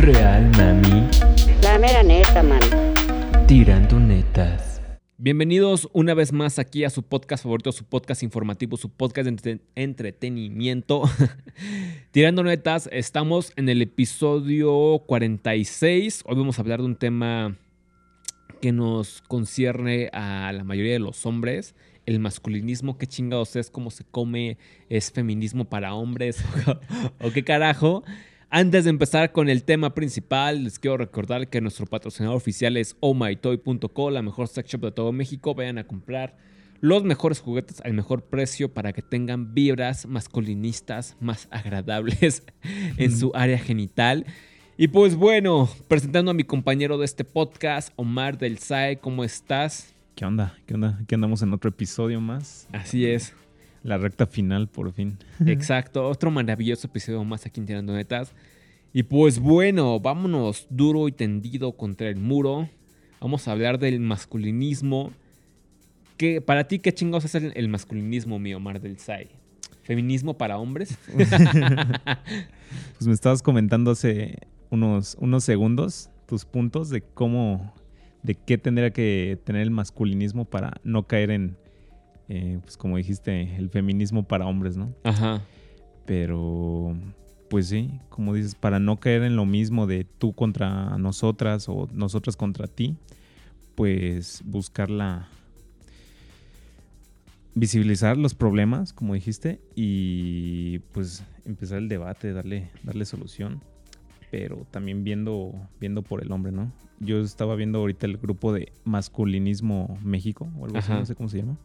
Real, mami. La mera neta, man. Tirando netas. Bienvenidos una vez más aquí a su podcast favorito, su podcast informativo, su podcast de entre- entretenimiento. Tirando netas, estamos en el episodio 46. Hoy vamos a hablar de un tema que nos concierne a la mayoría de los hombres. El masculinismo, qué chingados es, cómo se come, es feminismo para hombres o qué carajo. Antes de empezar con el tema principal, les quiero recordar que nuestro patrocinador oficial es ohmytoy.co, la mejor sex shop de todo México. Vayan a comprar los mejores juguetes al mejor precio para que tengan vibras masculinistas más agradables en su área genital. Y pues bueno, presentando a mi compañero de este podcast, Omar del SAE, ¿cómo estás? ¿Qué onda? ¿Qué onda? Aquí andamos en otro episodio más. Así es. La recta final, por fin. Exacto, otro maravilloso episodio más aquí en Tirando Netas. Y pues bueno, vámonos duro y tendido contra el muro. Vamos a hablar del masculinismo. ¿Qué, para ti, ¿qué chingados es el, el masculinismo, mi Omar del SAI? ¿Feminismo para hombres? Pues me estabas comentando hace unos, unos segundos tus puntos de cómo, de qué tendría que tener el masculinismo para no caer en, eh, pues como dijiste, el feminismo para hombres, ¿no? Ajá. Pero, pues sí, como dices, para no caer en lo mismo de tú contra nosotras o nosotras contra ti, pues buscar la... visibilizar los problemas, como dijiste, y pues empezar el debate, darle, darle solución, pero también viendo, viendo por el hombre, ¿no? Yo estaba viendo ahorita el grupo de Masculinismo México, o algo así, no sé cómo se llama,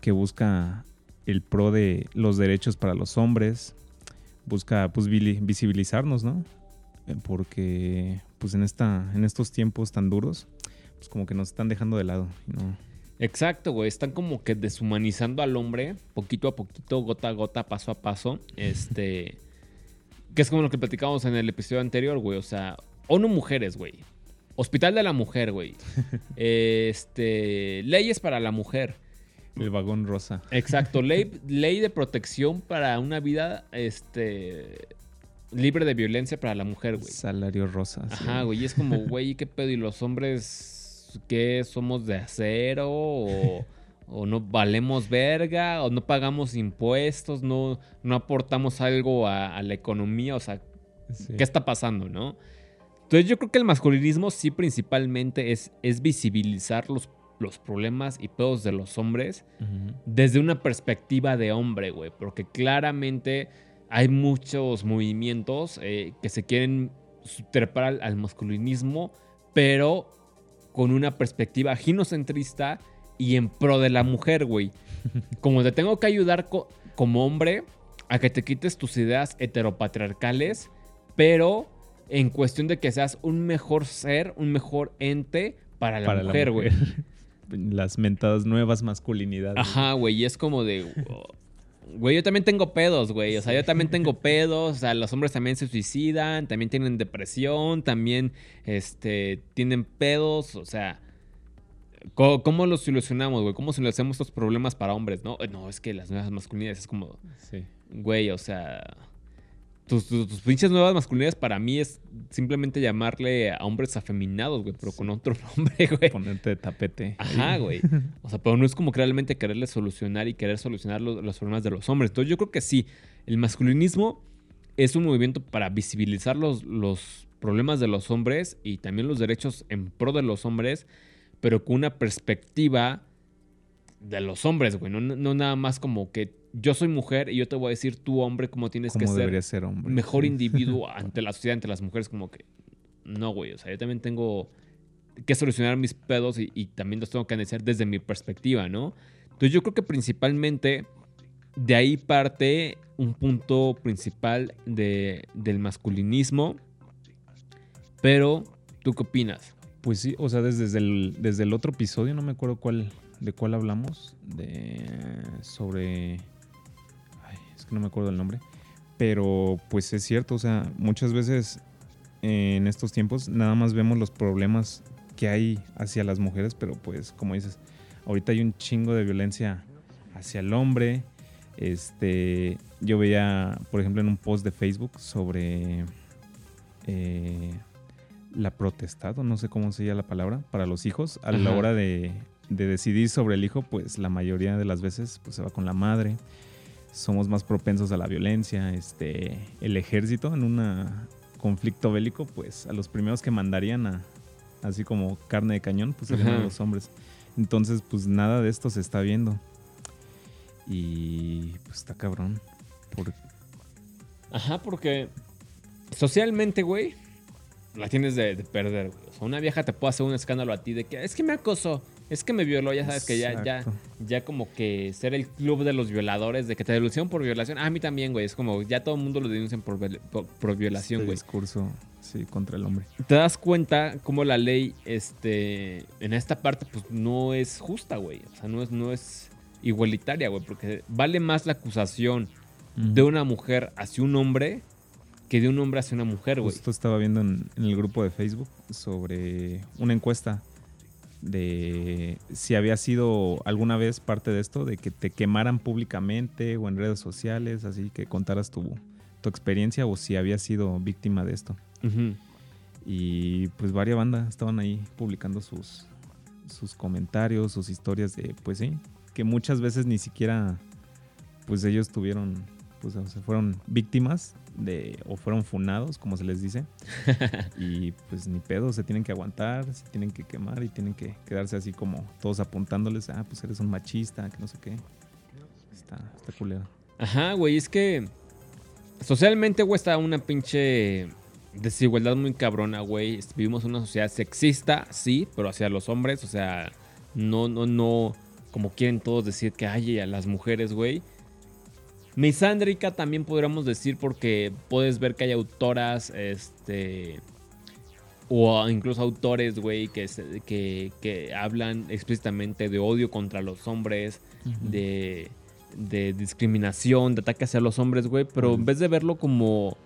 que busca el pro de los derechos para los hombres, busca pues visibilizarnos, ¿no? Eh, Porque pues en esta en estos tiempos tan duros, pues como que nos están dejando de lado, ¿no? Exacto, güey. Están como que deshumanizando al hombre poquito a poquito, gota a gota, paso a paso. Este. Que es como lo que platicábamos en el episodio anterior, güey. O sea, ONU Mujeres, güey. Hospital de la Mujer, güey. Este. Leyes para la mujer. El vagón rosa. Exacto. Ley, ley de protección para una vida. Este. Libre de violencia para la mujer, güey. Salario rosa. sí. Ajá, güey. y Es como, güey, ¿qué pedo? ¿Y los hombres qué? ¿Somos de acero? ¿O, o no valemos verga? ¿O no pagamos impuestos? ¿No, no aportamos algo a, a la economía? O sea, Sí. ¿qué está pasando, no? Entonces yo creo que el masculinismo sí principalmente es, es visibilizar los, los problemas y pedos de los hombres desde una perspectiva de hombre, güey. Porque claramente hay muchos movimientos eh, que se quieren trepar al, al masculinismo, pero con una perspectiva ginocentrista y en pro de la mujer, güey. Como te tengo que ayudar co- como hombre a que te quites tus ideas heteropatriarcales, pero en cuestión de que seas un mejor ser, un mejor ente para la Para mujer, güey. Las mentadas nuevas masculinidades. Ajá, güey, y es como de... Güey, yo también tengo pedos, güey. O sea, yo también tengo pedos. O sea, los hombres también se suicidan, también tienen depresión, también este, tienen pedos. O sea, ¿cómo, cómo los solucionamos, güey? ¿Cómo solucionamos estos problemas para hombres, no? No, es que las nuevas masculinidades es como, Sí. güey, o sea... Tus, tus, tus pinches nuevas masculinidades para mí es simplemente llamarle a hombres afeminados, güey, pero con otro nombre, güey. Ponerte de tapete. Ajá, güey. O sea, pero no es como que realmente quererle solucionar y querer solucionar los, los problemas de los hombres. Entonces yo creo que sí, el masculinismo es un movimiento para visibilizar los, los problemas de los hombres y también los derechos en pro de los hombres, pero con una perspectiva de los hombres, güey. No, no nada más como que yo soy mujer y yo te voy a decir tú, hombre, cómo tienes que ser ser hombre. mejor individuo ante la sociedad, ante las mujeres, como que no, güey. O sea, yo también tengo que solucionar mis pedos y, y también los tengo que analizar desde mi perspectiva, ¿no? Entonces yo creo que principalmente de ahí parte un punto principal de, del masculinismo. Pero, ¿tú qué opinas? Pues sí, o sea, desde el, desde el otro episodio, no me acuerdo cuál, de cuál hablamos, de sobre, ay, es que no me acuerdo el nombre, pero pues es cierto, o sea, muchas veces eh, en estos tiempos nada más vemos los problemas que hay hacia las mujeres, pero pues como dices, ahorita hay un chingo de violencia hacia el hombre. Este, yo veía, por ejemplo, en un post de Facebook sobre eh, la protestad, o no sé cómo se llama la palabra, para los hijos. A la hora de, de decidir sobre el hijo, pues la mayoría de las veces pues, se va con la madre. Somos más propensos a la violencia. Este, el ejército en un conflicto bélico, pues a los primeros que mandarían a, así como carne de cañón, pues serían a Ajá. los hombres. Entonces, pues nada de esto se está viendo. Y pues está cabrón. Por- Ajá, porque socialmente, güey, la tienes de, de perder, güey. O sea, una vieja te puede hacer un escándalo a ti de que es que me acosó, es que me violó, ya sabes que ya, ya, ya como que ser el club de los violadores, de que te denuncian por violación. Ah, a mí también, güey. Es como ya todo el mundo lo denuncian por, viol- por, por violación, Este güey. discurso, sí, contra el hombre. Te das cuenta cómo la ley, este, en esta parte, pues no es justa, güey. O sea, no es, no es igualitaria, güey. Porque vale más la acusación de una mujer hacia un hombre que de un hombre hacia una mujer, güey. Justo estaba viendo en, en el grupo de Facebook sobre una encuesta de si había sido alguna vez parte de esto, de que te quemaran públicamente o en redes sociales, así que contaras tu, tu experiencia o si habías sido víctima de esto. Y pues varias bandas estaban ahí publicando sus, sus comentarios, sus historias de, pues sí, que muchas veces ni siquiera, pues ellos tuvieron, pues o sea, fueron víctimas de, o fueron funados, como se les dice. y pues ni pedo, se tienen que aguantar, se tienen que quemar y tienen que quedarse así como todos apuntándoles, ah, pues eres un machista, que no sé qué. Está, está culero. Ajá, güey, es que socialmente, güey, está una pinche desigualdad muy cabrona, güey. Vivimos en una sociedad sexista, sí, pero hacia los hombres, o sea, no, no, no, como quieren todos decir que hay a las mujeres, güey. Misándrica también podríamos decir porque puedes ver que hay autoras, este, o incluso autores, güey, que, que, que hablan explícitamente de odio contra los hombres, de, de discriminación, de ataque hacia los hombres, güey, pero en vez de verlo como,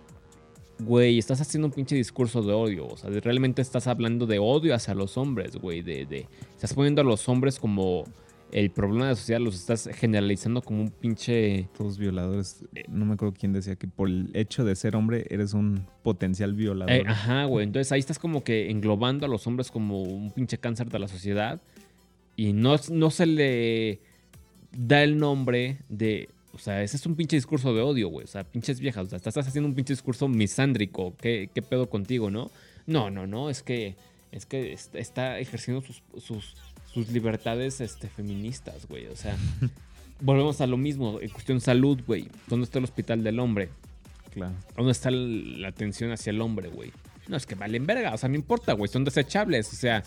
güey, estás haciendo un pinche discurso de odio, o sea, realmente estás hablando de odio hacia los hombres, güey, de, de, estás poniendo a los hombres como el problema de la sociedad, los estás generalizando como un pinche... Todos violadores, no me acuerdo quién decía que por el hecho de ser hombre eres un potencial violador. Eh, ajá, güey. Entonces ahí estás como que englobando a los hombres como un pinche cáncer de la sociedad. Y no, no se le da el nombre de. O sea, ese es un pinche discurso de odio, güey. O sea, pinches viejas. O sea, estás haciendo un pinche discurso misándrico. ¿Qué, qué pedo contigo, no? No, no, no. Es que. Es que est- está ejerciendo sus, sus, sus libertades este, feministas, güey. O sea. Volvemos a lo mismo. En cuestión salud, güey. ¿Dónde está el hospital del hombre? Claro. ¿Dónde está la atención hacia el hombre, güey? No, es que valen verga, o sea, no importa, güey, son desechables, o sea,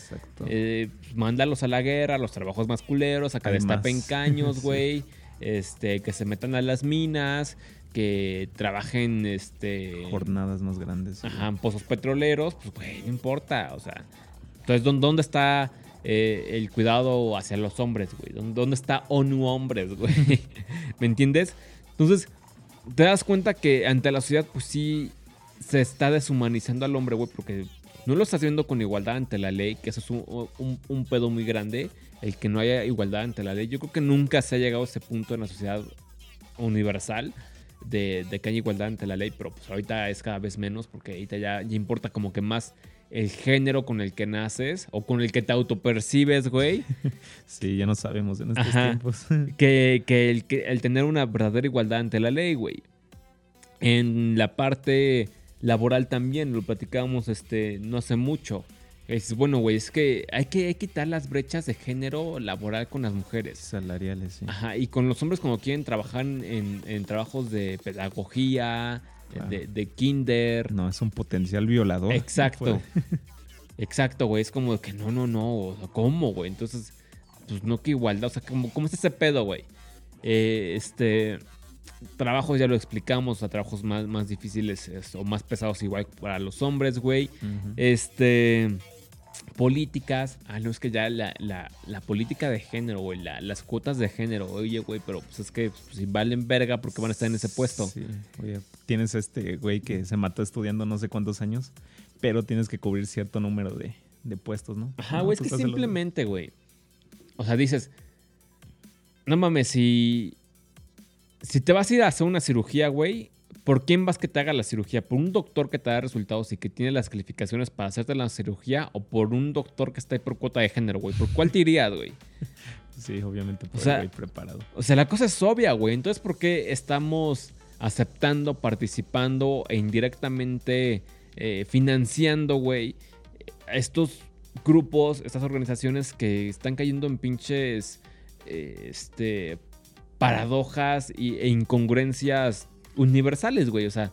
eh, mándalos a la guerra, los trabajos más culeros, a que destapen caños, Sí. güey, este, que se metan a las minas, que trabajen, este, Jornadas más grandes. ajá, en pozos petroleros, pues, güey, no importa, o sea, entonces, ¿dó- ¿dónde está eh, el cuidado hacia los hombres, güey? ¿Dó- ¿Dónde está ONU Hombres, güey? ¿Me entiendes? Entonces, te das cuenta que ante la sociedad, pues sí, se está deshumanizando al hombre, güey, porque no lo estás viendo con igualdad ante la ley, que eso es un, un- pedo muy grande, el que no haya igualdad ante la ley. Yo creo que nunca se ha llegado a ese punto en la sociedad universal de, de que haya igualdad ante la ley, pero pues ahorita es cada vez menos porque ahorita ya, ya importa como que más el género con el que naces o con el que te autopercibes, güey, Sí, ya no sabemos en estos Ajá. tiempos. que, que el, que el tener una verdadera igualdad ante la ley, güey. En la parte laboral también, lo platicábamos este, no hace mucho. Es bueno, güey, es que hay que quitar las brechas de género laboral con las mujeres. Salariales, sí. Ajá, y con los hombres cuando quieren trabajar en, en trabajos de pedagogía, Claro. de, de kinder. No, es un potencial violador. Exacto. Exacto, güey. Es como que no, no, no. O sea, ¿cómo, güey? Entonces, pues no que igualdad. O sea, ¿cómo, cómo es ese pedo, güey? Eh, este. Trabajos ya lo explicamos, o sea, trabajos más, más difíciles es- o más pesados igual para los hombres, güey. Este. Políticas. Ah, no, es que ya la, la- la política de género, güey. la- las cuotas de género. Oye, güey, pero pues es que pues, si valen verga porque van a estar en ese puesto. Sí, oye, tienes este güey que se mató estudiando no sé cuántos años, pero tienes que cubrir cierto número de, de puestos, ¿no? Ajá, No, güey, es que simplemente, güey. O sea, dices, no mames, si. Si te vas a ir a hacer una cirugía, güey, ¿por quién vas que te haga la cirugía? ¿Por un doctor que te da resultados y que tiene las calificaciones para hacerte la cirugía? ¿O por un doctor que está ahí por cuota de género, güey? ¿Por cuál te irías, güey? Sí, obviamente por O sea, el güey preparado. O sea, la cosa es obvia, güey. Entonces, ¿por qué estamos aceptando, participando e indirectamente eh, financiando, güey, estos grupos, estas organizaciones que están cayendo en pinches eh, este, paradojas y- e incongruencias universales, güey? O sea,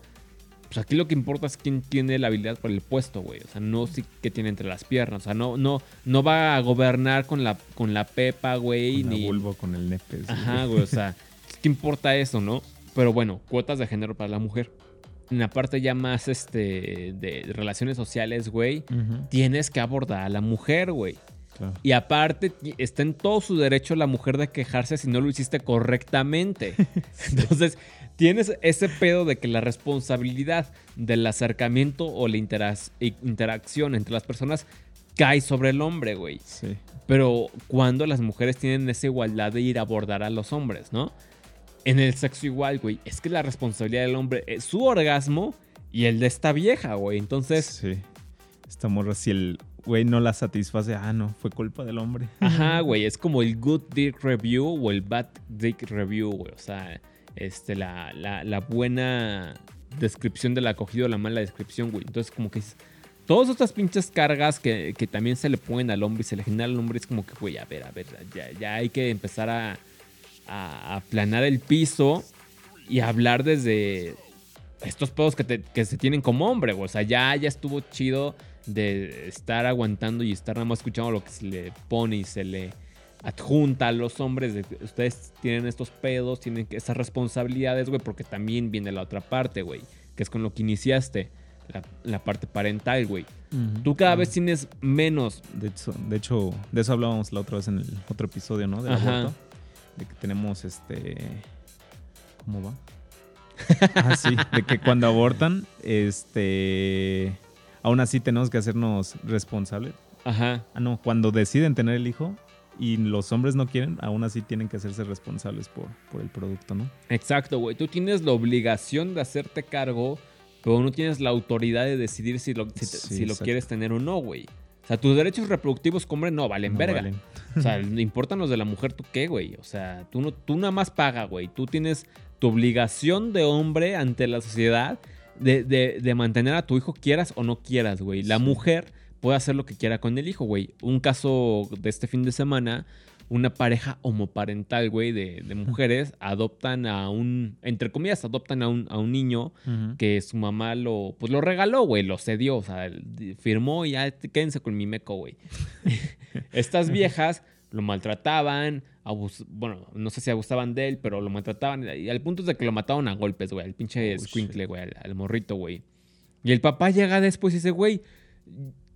pues aquí lo que importa es quién tiene la habilidad para el puesto, güey. O sea, no sí que tiene entre las piernas. O sea, no, no, no va a gobernar con la, con la pepa, güey, Con la ni, vulva, con el nepe. Ajá, güey, o sea, ¿qué importa eso, no? Pero bueno, cuotas de género para la mujer. En la parte ya más este de relaciones sociales, güey, Ujú, tienes que abordar a la mujer, güey. claro. Y aparte, está en todo su derecho la mujer de quejarse si no lo hiciste correctamente. Entonces, tienes ese pedo de que la responsabilidad del acercamiento o la interac- interacción entre las personas cae sobre el hombre, güey. Sí. Pero cuando las mujeres tienen esa igualdad de ir a abordar a los hombres, ¿no? En el sexo igual, güey. Es que la responsabilidad del hombre es su orgasmo y el de esta vieja, güey. Entonces, Sí. Esta morra, si el güey no la satisface, ah, no, fue culpa del hombre. ajá, güey. Es como el good dick review o el bad dick review, güey. O sea, este, la, la, la buena descripción del acogido, la mala descripción, güey. Entonces, como que es- todas estas pinches cargas que, que también se le ponen al hombre y se le generan al hombre es como que, güey, a ver, a ver, ya, ya hay que empezar a, a aplanar el piso y hablar desde estos pedos que, te- que se tienen como hombre, güey. O sea, ya, ya estuvo chido de estar aguantando y estar nada más escuchando lo que se le pone y se le adjunta a los hombres. de ustedes tienen estos pedos, tienen esas responsabilidades, güey, porque también viene la otra parte, güey, que es con lo que iniciaste, la, la parte parental, güey. Tú cada vez tienes menos De hecho, de hecho, de eso hablábamos la otra vez en el otro episodio, ¿no? Del aborto. De que tenemos este. ¿Cómo va? ah, sí. De que cuando abortan, este. Aún así tenemos que hacernos responsables. Ajá. Ah, no, cuando deciden tener el hijo y los hombres no quieren, aún así tienen que hacerse responsables por, por el producto, ¿no? Exacto, güey. Tú tienes la obligación de hacerte cargo, pero no tienes la autoridad de decidir si lo, si, te- Sí, si lo quieres tener o no, güey. O sea, tus derechos reproductivos como hombre no valen No verga. valen. O sea, le importan los de la mujer, ¿tú qué, güey? O sea, tú, no, tú nada más paga, güey. Tú tienes tu obligación de hombre ante la sociedad de, de- de mantener a tu hijo quieras o no quieras, güey. La Sí. mujer puede hacer lo que quiera con el hijo, güey. Un caso de este fin de semana, una pareja homoparental, güey, de, de mujeres adoptan a un, entre comillas, adoptan a un, a un niño que su mamá lo, pues lo regaló, güey, lo cedió, o sea, firmó y ya quédense con mi meco, güey. Estas viejas lo maltrataban, abus- bueno, no sé si abusaban de él, pero lo maltrataban y al punto de que lo mataron a golpes, güey, al pinche Oh, squinkle, güey, al, al morrito, güey. Y el papá llega después y dice, güey,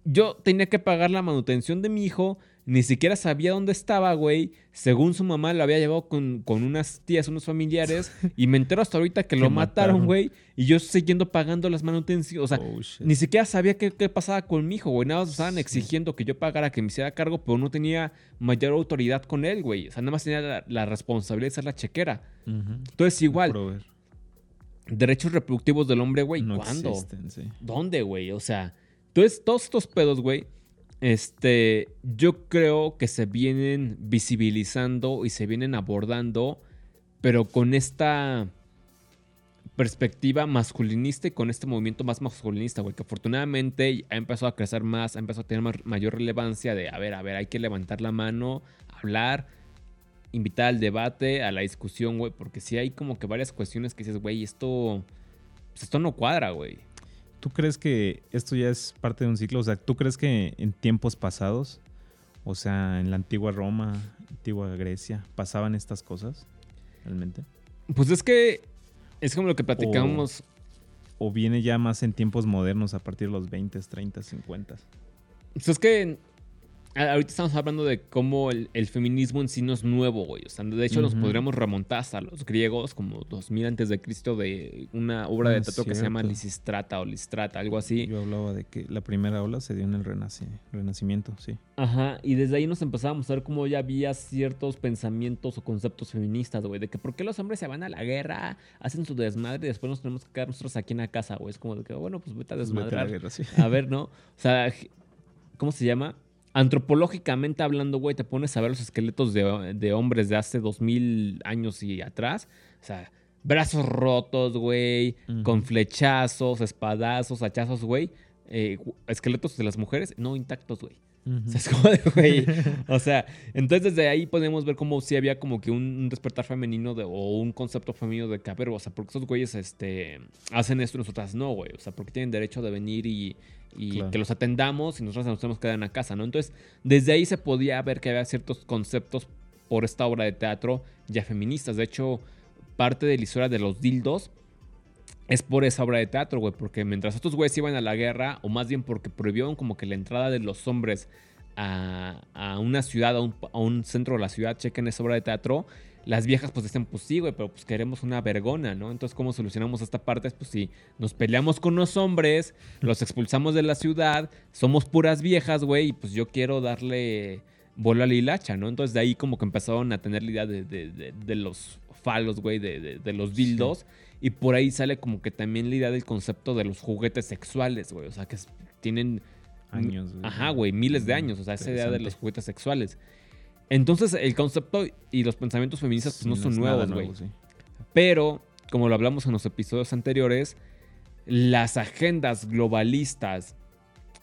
yo tenía que pagar la manutención de mi hijo, ni siquiera sabía dónde estaba, güey. Según su mamá lo había llevado con, con unas tías, unos familiares, y me entero hasta ahorita que lo mataron, güey, y yo siguiendo pagando las manutenciones. O sea, Oh, ni siquiera sabía qué, qué pasaba con mi hijo, güey. Nada más estaban exigiendo que yo pagara, que me hiciera cargo, pero no tenía mayor autoridad con él, güey. O sea, nada más tenía la, la responsabilidad de ser la chequera. Entonces, igual, derechos reproductivos del hombre, güey, no ¿cuándo? existen, sí. ¿Dónde, güey? O sea, entonces todos estos pedos, güey, este, yo creo que se vienen visibilizando y se vienen abordando, pero con esta perspectiva masculinista y con este movimiento más masculinista, güey, que afortunadamente ha empezado a crecer más, ha empezado a tener ma- mayor relevancia de, a ver, a ver, hay que levantar la mano, hablar, invitar al debate, a la discusión, güey, porque sí hay como que varias cuestiones que dices, güey, esto, pues esto no cuadra, güey. ¿Tú crees que esto ya es parte de un ciclo? O sea, ¿tú crees que en tiempos pasados, o sea, en la antigua Roma, antigua Grecia, pasaban estas cosas realmente? Pues es que es como lo que platicamos. ¿O viene ya más en tiempos modernos a partir de los 20, 30, 50? Pues es que ahorita estamos hablando de cómo el, el feminismo en sí no es nuevo, güey. O sea, de hecho, nos podríamos remontar hasta los griegos, como 2000 antes de Cristo, de una obra Ah, de teatro que se llama. Lisistrata o Listrata, algo así. Yo hablaba de que la primera ola se dio en el renaci- renacimiento, sí. Ajá, y desde ahí nos empezábamos a ver cómo ya había ciertos pensamientos o conceptos feministas, güey, de que por qué los hombres se van a la guerra, hacen su desmadre y después nos tenemos que quedar nosotros aquí en la casa, güey. Es como de que, bueno, pues vete a vete a la desmadrar. guerra, sí. A ver, ¿no? O sea, ¿cómo se llama? Antropológicamente hablando, güey, te pones a ver los esqueletos de, de hombres de hace dos mil años y atrás. O sea, brazos rotos, güey, con flechazos, espadazos, hachazos, güey. Eh, esqueletos de las mujeres, no intactos, güey. Ujú. O sea, es como de, güey. O sea, entonces desde ahí podemos ver como si había como que un, un despertar femenino de, o un concepto femenino de que, a ver, o sea, porque esos güeyes este, hacen esto y nosotras no, güey. O sea, porque tienen derecho de venir y, y Claro. que los atendamos y nosotros nos tenemos que quedar en la casa, ¿no? Entonces, desde ahí se podía ver que había ciertos conceptos por esta obra de teatro ya feministas. De hecho, parte de la historia de los dildos es por esa obra de teatro, güey, porque mientras estos güeyes iban a la guerra, o más bien porque prohibieron como que la entrada de los hombres a, a una ciudad, a un, a un centro de la ciudad, chequen esa obra de teatro, las viejas pues dicen, pues sí, güey, pero pues queremos una vergona, ¿no? Entonces, ¿cómo solucionamos esta parte? Pues sí, nos peleamos con los hombres, los expulsamos de la ciudad, somos puras viejas, güey, y pues yo quiero darle bola a la hilacha, ¿no? Entonces de ahí como que empezaron a tener la idea de, de- de- de los falos, güey, de, de- de los dildos. Y por ahí sale como que también la idea del concepto de los juguetes sexuales, güey. O sea, que tienen... Años, güey. Ajá, güey, miles de años. O sea, esa idea de los juguetes sexuales. Entonces, el concepto y los pensamientos feministas pues, no son nuevos, güey. nuevo, sí. Pero, como lo hablamos en los episodios anteriores, las agendas globalistas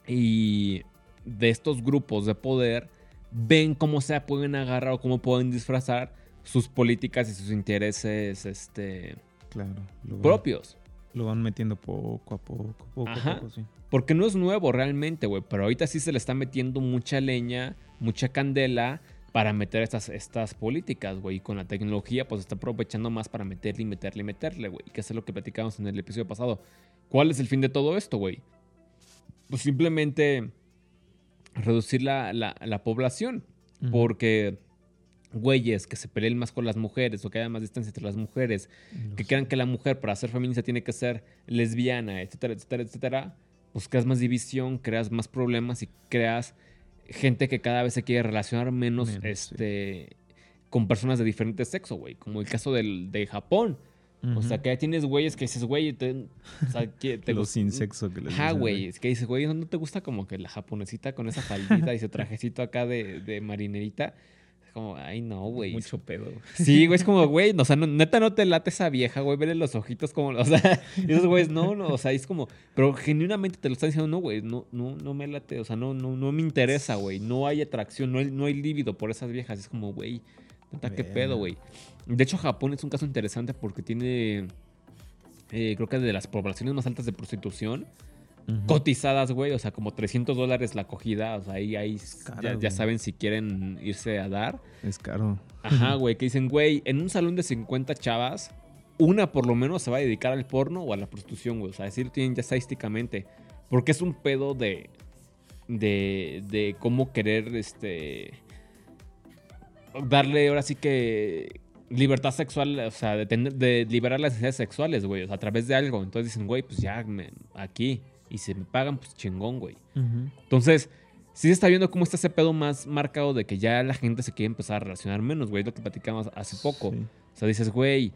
y de estos grupos de poder ven cómo se pueden agarrar o cómo pueden disfrazar sus políticas y sus intereses este, Claro. Lo van, propios. lo van metiendo poco a poco, poco Ajá. a poco, sí. Porque no es nuevo realmente, güey. Pero ahorita sí se le está metiendo mucha leña, mucha candela para meter estas, estas políticas, güey. Y con la tecnología, pues está aprovechando más para meterle y meterle y meterle, güey. Que es lo que platicamos en el episodio pasado. ¿Cuál es el fin de todo esto, güey? Pues simplemente reducir la, la- la población. Porque güeyes que se peleen más con las mujeres o que haya más distancia entre las mujeres que crean que la mujer para ser feminista tiene que ser lesbiana, etcétera, etcétera, etcétera, pues creas más división, creas más problemas y creas gente que cada vez se quiere relacionar menos, Menos, sí. este, con personas de diferente sexo, güey. Como el caso del, de Japón. O sea, que ya tienes güeyes que dices, güey, te, o sea, que te Los sin sexo que les dicen, güey. Es que dices, güey, ¿no te gusta como que la japonesita con esa faldita y ese trajecito acá de, de marinerita? Como, ay, no, güey. Mucho pedo. Sí, güey, es como, güey, o sea, no- neta no te late esa vieja, güey, verle los ojitos como, o sea, y esos güeyes, no, no, o sea, es como, pero genuinamente te lo están diciendo, no, güey, no, no, no me late, o sea, no, no, no me interesa, güey, no hay atracción, no hay, no hay líbido por esas viejas, es como, güey, neta, qué pedo, güey. De hecho, Japón es un caso interesante porque tiene, eh, creo que de las poblaciones más altas de prostitución, Cotizadas, güey, o sea, como 300 dólares la acogida, o sea, ahí, ahí ya, saben si quieren irse a dar. Es caro. Ajá, güey, que dicen, güey, en un salón de 50 chavas, una por lo menos se va a dedicar al porno o a la prostitución, güey. O sea, así lo tienen ya estadísticamente. Porque es un pedo de. de. de cómo querer, este. darle ahora sí que. libertad sexual, o sea, de, tener- de liberar las necesidades sexuales, güey, o sea, a través de algo. Entonces dicen, güey, pues ya, me- aquí. Y si me pagan, pues chingón, güey. Entonces, sí se está viendo cómo está ese pedo más marcado de que ya la gente se quiere empezar a relacionar menos, güey. Lo que platicamos hace poco. Sí. O sea, dices, güey,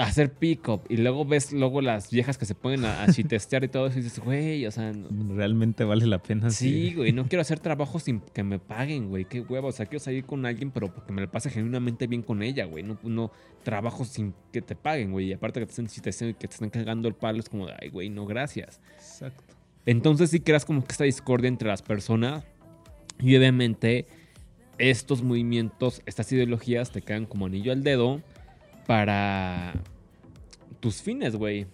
hacer pick-up. Y luego ves luego las viejas que se ponen a, a chitestear y todo eso. Y dices, güey, o sea, no- Realmente vale la pena. sí, güey, no quiero hacer trabajo sin que me paguen, güey. Qué huevo. O sea, quiero salir con alguien, pero porque me la pase genuinamente bien con ella, güey. No, no trabajo sin que te paguen, güey. Y aparte que te estén chitesteando y que te estén cagando el palo, es como, de, ay, güey, no, gracias. Exacto. Entonces sí creas como que esta discordia entre las personas y obviamente estos movimientos, estas ideologías te caen como anillo al dedo para tus fines, güey.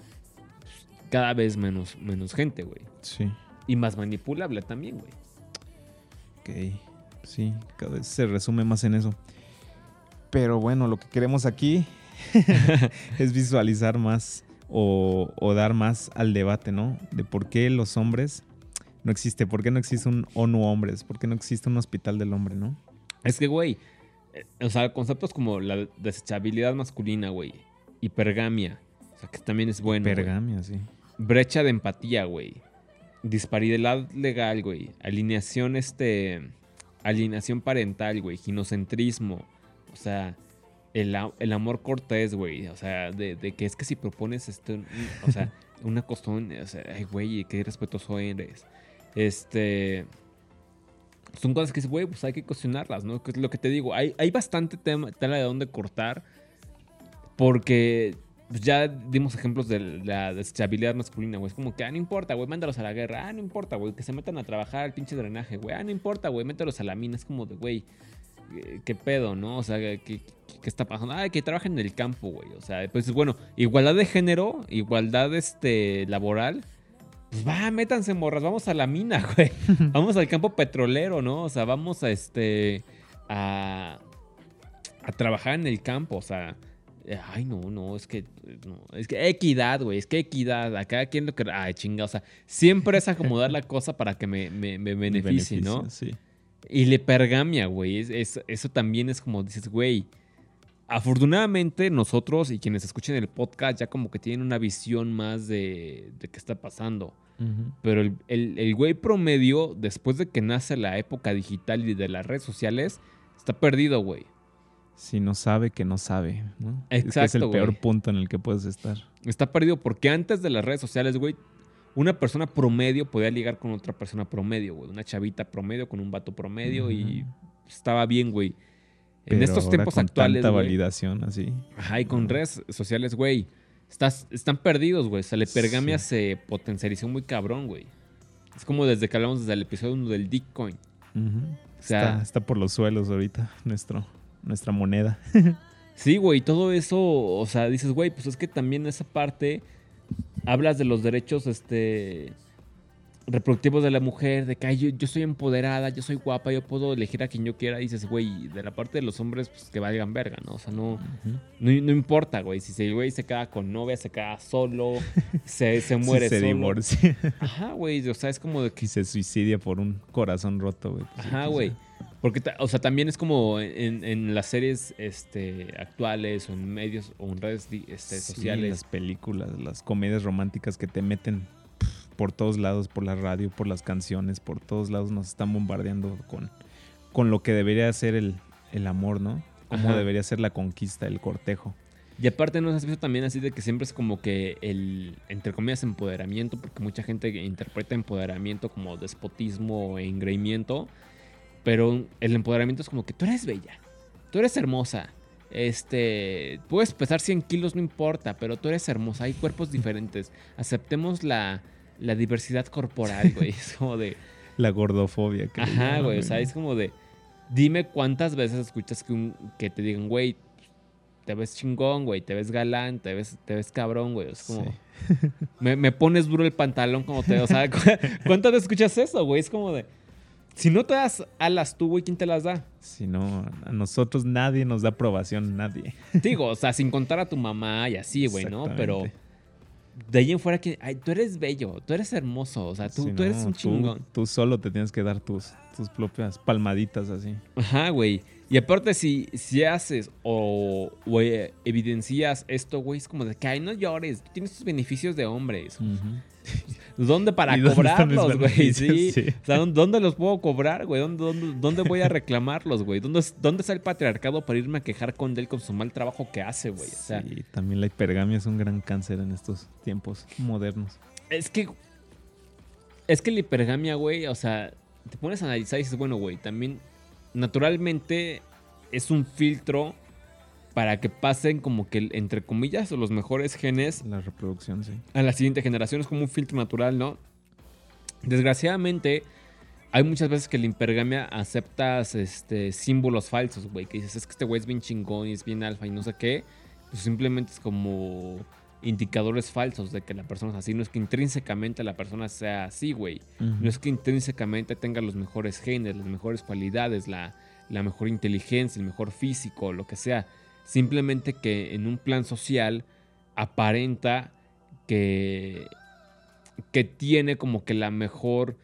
Cada vez menos, menos gente, güey. Sí. Y más manipulable también, güey. Ok. Sí, cada vez se resume más en eso. Pero bueno, lo que queremos aquí es visualizar más o, o dar más al debate, ¿no? De por qué los hombres no existe. ¿Por qué no existe un ONU Hombres? ¿Por qué no existe un hospital del hombre, no? Es que, güey, o sea, conceptos como la desechabilidad masculina, güey, hipergamia, o sea, que también es bueno. Pergamia, sí. Brecha de empatía, güey. Disparidad legal, güey. Alineación, este. Alineación parental, güey. Ginocentrismo. O sea, el, amor cortés, güey. O sea, de, de que es que si propones esto. un- O sea, una costumbre. O sea, ay, güey, qué respetuoso eres. Este. Son cosas que, güey, pues hay que cuestionarlas, ¿no? Que es lo que te digo. Hay, hay bastante tema, tela de dónde cortar. Porque pues ya dimos ejemplos de la desechabilidad masculina, güey. Es como que, ah, no importa, güey, mándalos a la guerra. Ah, no importa, güey, que se metan a trabajar al pinche drenaje, güey. Ah, no importa, güey, mételos a la mina. Es como de, güey, eh, ¿qué pedo, no? O sea, ¿qué, qué, qué está pasando? Ah, que trabajen en el campo, güey. O sea, pues bueno, igualdad de género, igualdad este, laboral. Pues va, métanse, morras, vamos a la mina, güey. vamos al campo petrolero, ¿no? O sea, vamos a este. a. a trabajar en el campo, o sea. eh, Ay, no, no, es que. no, es que equidad, güey. Es que equidad. A cada quien lo que. Ay, chinga. O sea, siempre es acomodar la cosa para que me, me, me beneficie, ¿no? Sí. Y la hipergamia, güey. es- es- eso también es como dices, güey. Afortunadamente, nosotros y quienes escuchen el podcast ya como que tienen una visión más de, de qué está pasando. Pero el, el- el güey promedio, después de que nace la época digital y de las redes sociales, está perdido, güey. Si no sabe, que no sabe, ¿no? es que es Exacto, el peor punto en el que puedes estar. Está perdido porque antes de las redes sociales, güey, una persona promedio podía ligar con otra persona promedio, güey. Una chavita promedio con un vato promedio y estaba bien, güey. En estos tiempos con actuales, Tanta validación así. Ajá, y con redes sociales, güey. Estás, están perdidos, güey. O sea, la hipergamia Sí. se potencializó muy cabrón, güey. Es como desde que hablamos desde el episodio 1 del Bitcoin. Ujú. O sea- está, está por los suelos ahorita nuestro, nuestra moneda. Sí, güey, todo eso, o sea, dices, güey, pues es que también esa parte hablas de los derechos, este, reproductivos de la mujer, de que ay, yo, yo soy empoderada, yo soy guapa, yo puedo elegir a quien yo quiera. Y dices, güey, de la parte de los hombres, pues que valgan verga, ¿no? O sea, no, no, no importa, güey. Si el güey se queda con novia, se queda solo, se, se Si muere se solo. divorcia Ajá, güey, o sea, es como de que y se suicidia por un corazón roto, güey. pues, Ajá, güey. Porque, o sea, también es como en, en las series este, actuales o en medios o en redes este, Sí, sociales. las películas, las comedias románticas que te meten por todos lados, por la radio, por las canciones, por todos lados nos están bombardeando con, con lo que debería ser el, el amor, ¿no? Cómo Ajá. debería ser la conquista, el cortejo. Y aparte, ¿no has visto también así de que siempre es como que el, entre comillas, empoderamiento? Porque mucha gente interpreta empoderamiento como despotismo e engreimiento. Pero el empoderamiento es como que tú eres bella, tú eres hermosa. Este, puedes pesar 100 kilos, no importa, pero tú eres hermosa. Hay cuerpos diferentes. Aceptemos la, la diversidad corporal, güey. Es como de. La gordofobia. que Ajá, güey. O sea, es como de. Dime cuántas veces escuchas que, un, que te digan, güey, te ves chingón, güey, te ves galán, te ves, te ves cabrón, güey. Es como. Sí. Me, me pones duro el pantalón como te. O sea, cu- ¿cuántas veces escuchas eso, güey? Es como de. Si no te das alas tú, güey, ¿quién te las da? Si no, a nosotros nadie nos da aprobación, nadie. Digo, o sea, sin contar a tu mamá y así, güey, ¿no? Pero. De ahí en fuera que. Ay, tú eres bello, tú eres hermoso, o sea, tú, tú eres un chingón. Tú solo te tienes que dar tus, tus propias palmaditas así. Ajá, güey. Y aparte, si, si haces o, o, eh, evidencias esto, güey, es como de que, ay, no llores, tú tienes tus beneficios de hombres. ¿Dónde para ¿Y dónde mis cobrarlos, güey? Sí. Sí. O sea, ¿dónde- ¿dónde los puedo cobrar, güey? ¿Dónde, dónde, dónde voy a reclamarlos, güey? ¿Dónde, ¿Dónde está el patriarcado para irme a quejar con él con su mal trabajo que hace, güey? O sea, Sí, también la hipergamia es un gran cáncer en estos tiempos modernos. es que. Es que la hipergamia, güey, o sea, te pones a analizar y dices, bueno, güey, también naturalmente es un filtro para que pasen como que, entre comillas, los mejores genes La reproducción, sí. a la siguiente generación. Es como un filtro natural, ¿no? Desgraciadamente, hay muchas veces que la hipergamia aceptas este, símbolos falsos, güey. Que dices, es que este güey es bien chingón y es bien alfa y no sé qué. Pues simplemente es como indicadores falsos de que la persona es así. No es que intrínsecamente la persona sea así, güey. No es que intrínsecamente tenga los mejores genes, las mejores cualidades, la, la mejor inteligencia, el mejor físico, lo que sea. Simplemente que en un plan social aparenta que, que tiene como que la mejor